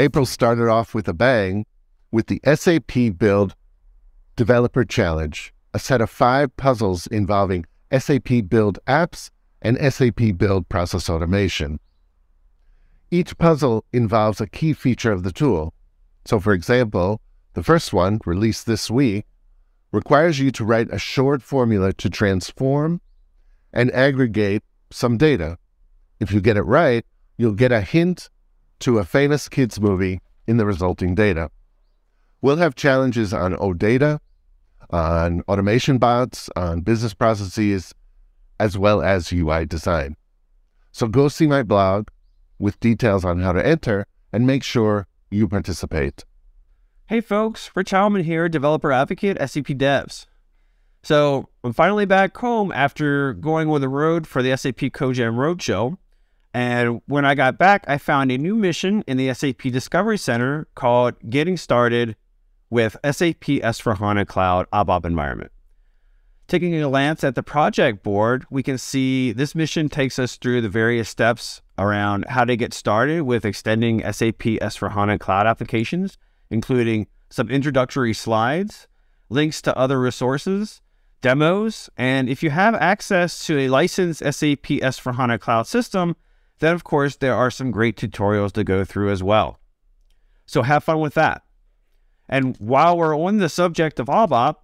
April started off with a bang with the SAP Build Developer Challenge, a set of five puzzles involving SAP Build apps and SAP Build process automation. Each puzzle involves a key feature of the tool. So, for example, the first one, released this week, requires you to write a short formula to transform and aggregate some data. If you get it right, you'll get a hint to a famous kids movie in the resulting data. We'll have challenges on OData, on automation bots, on business processes, as well as UI design. So go see my blog with details on how to enter and make sure you participate. Hey folks, Rich Heilman here, developer advocate SAP Devs. So I'm finally back home after going on the road for the SAP CodeJam Roadshow. And when I got back, I found a new mission in the SAP Discovery Center called Getting Started with SAP S4HANA Cloud ABAP Environment. Taking a glance at the project board, we can see this mission takes us through the various steps around how to get started with extending SAP S4HANA Cloud applications, including some introductory slides, links to other resources, demos, and if you have access to a licensed SAP S4HANA Cloud system, then of course there are some great tutorials to go through as well. So have fun with that. And while we're on the subject of ABAP,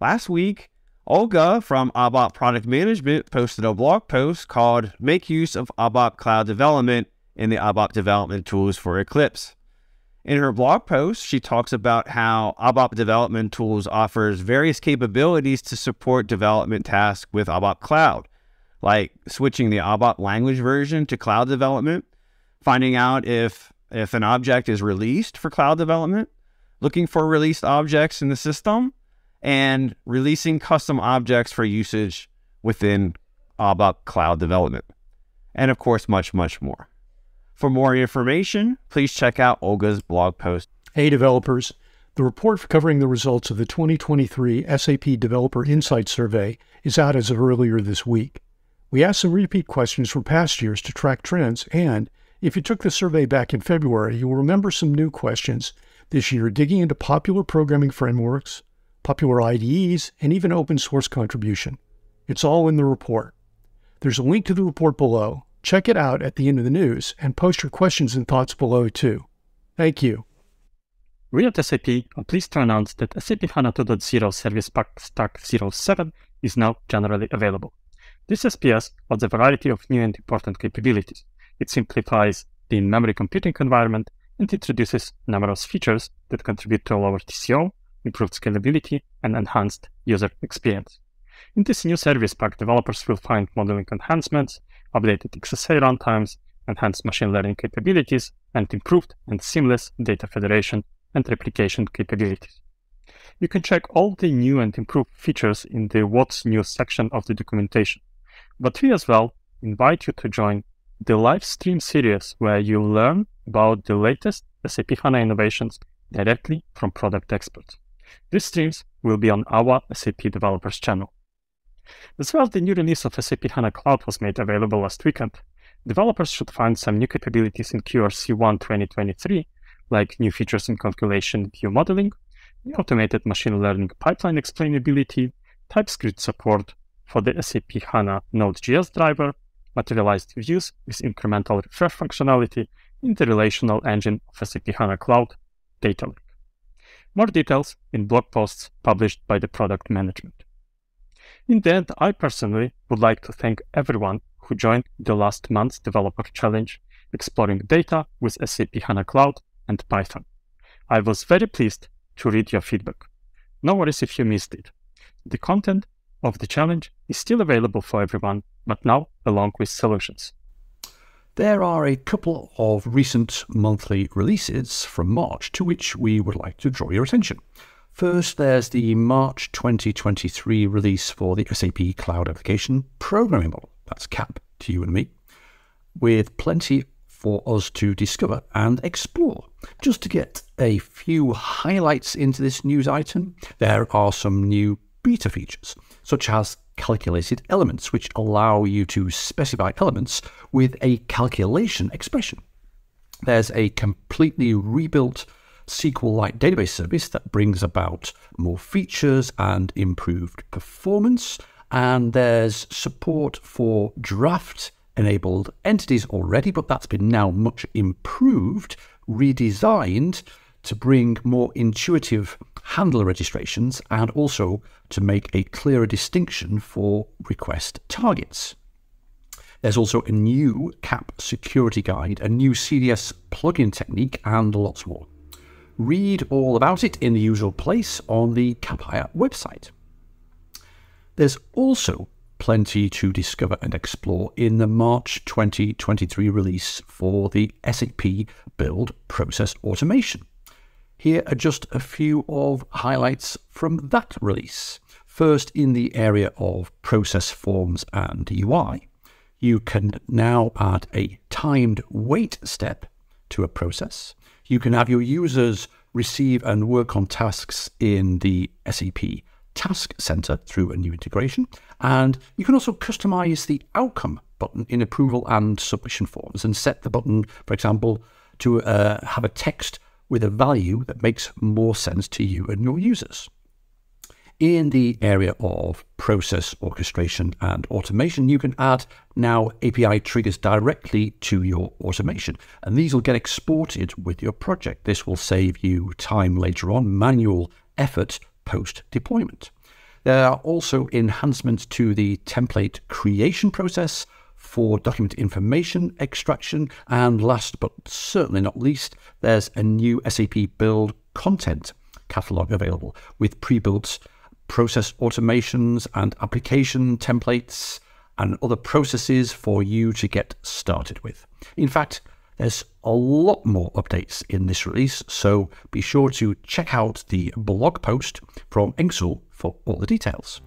last week, Olga from ABAP Product Management posted a blog post called Make Use of ABAP Cloud Development in the ABAP Development Tools for Eclipse. In her blog post, she talks about how ABAP Development Tools offers various capabilities to support development tasks with ABAP Cloud, like switching the ABAP language version to cloud development, finding out if, if an object is released for cloud development, looking for released objects in the system, and releasing custom objects for usage within ABAP Cloud development. And of course, much, much more. For more information, please check out Olga's blog post. Hey, developers. The report covering the results of the 2023 SAP Developer Insight Survey is out as of earlier this week. We asked some repeat questions from past years to track trends, and if you took the survey back in February, you will remember some new questions this year digging into popular programming frameworks, popular IDEs, and even open source contribution. It's all in the report. There's a link to the report below. Check it out at the end of the news and post your questions and thoughts below too. Thank you. We at SAP are pleased to announce that SAP HANA 2.0 Service Pack Stack 07 is now generally available. This SPS adds a variety of new and important capabilities. It simplifies the in-memory computing environment and introduces numerous features that contribute to a lower TCO, improved scalability, and enhanced user experience. In this new service pack, developers will find modeling enhancements, updated XSA runtimes, enhanced machine learning capabilities, and improved and seamless data federation and replication capabilities. You can check all the new and improved features in the What's New section of the documentation. But we as well invite you to join the live stream series where you'll learn about the latest SAP HANA innovations directly from product experts. These streams will be on our SAP Developers channel. As well, the new release of SAP HANA Cloud was made available last weekend. Developers should find some new capabilities in QRC1 2023, like new features in calculation view modeling, automated machine learning pipeline explainability, TypeScript support for the SAP HANA Node.js driver, materialized views with incremental refresh functionality in the relational engine of SAP HANA Cloud, Data Lake. More details in blog posts published by the product management. In the end, I personally would like to thank everyone who joined the last month's developer challenge exploring data with SAP HANA Cloud and Python. I was very pleased to read your feedback. No worries if you missed it. The content of the challenge is still available for everyone, but now along with solutions. There are a couple of recent monthly releases from March to which we would like to draw your attention. First, there's the March 2023 release for the SAP Cloud Application Programming Model. That's CAP to you and me, with plenty for us to discover and explore. Just to get a few highlights into this news item, there are some new beta features, such as calculated elements, which allow you to specify elements with a calculation expression. There's a completely rebuilt SQLite database service that brings about more features and improved performance. And there's support for draft enabled entities already, but that's been now much improved, redesigned to bring more intuitive handler registrations and also to make a clearer distinction for request targets. There's also a new CAP security guide, a new CDS plugin technique, and lots more. Read all about it in the usual place on the Capire website. There's also plenty to discover and explore in the March 2023 release for the SAP Build Process Automation. Here are just a few of highlights from that release. First, in the area of process forms and UI, you can now add a timed wait step to a process. You can have your users receive and work on tasks in the SAP Task Center through a new integration. And you can also customize the outcome button in approval and submission forms and set the button, for example, to uh, have a text with a value that makes more sense to you and your users. In the area of process orchestration and automation, you can add now API triggers directly to your automation, and these will get exported with your project. This will save you time later on, manual effort post deployment. There are also enhancements to the template creation process for document information extraction. And last but certainly not least, there's a new SAP Build content catalog available with pre built process automations and application templates and other processes for you to get started with. In fact, there's a lot more updates in this release, so be sure to check out the blog post from Engsul for all the details.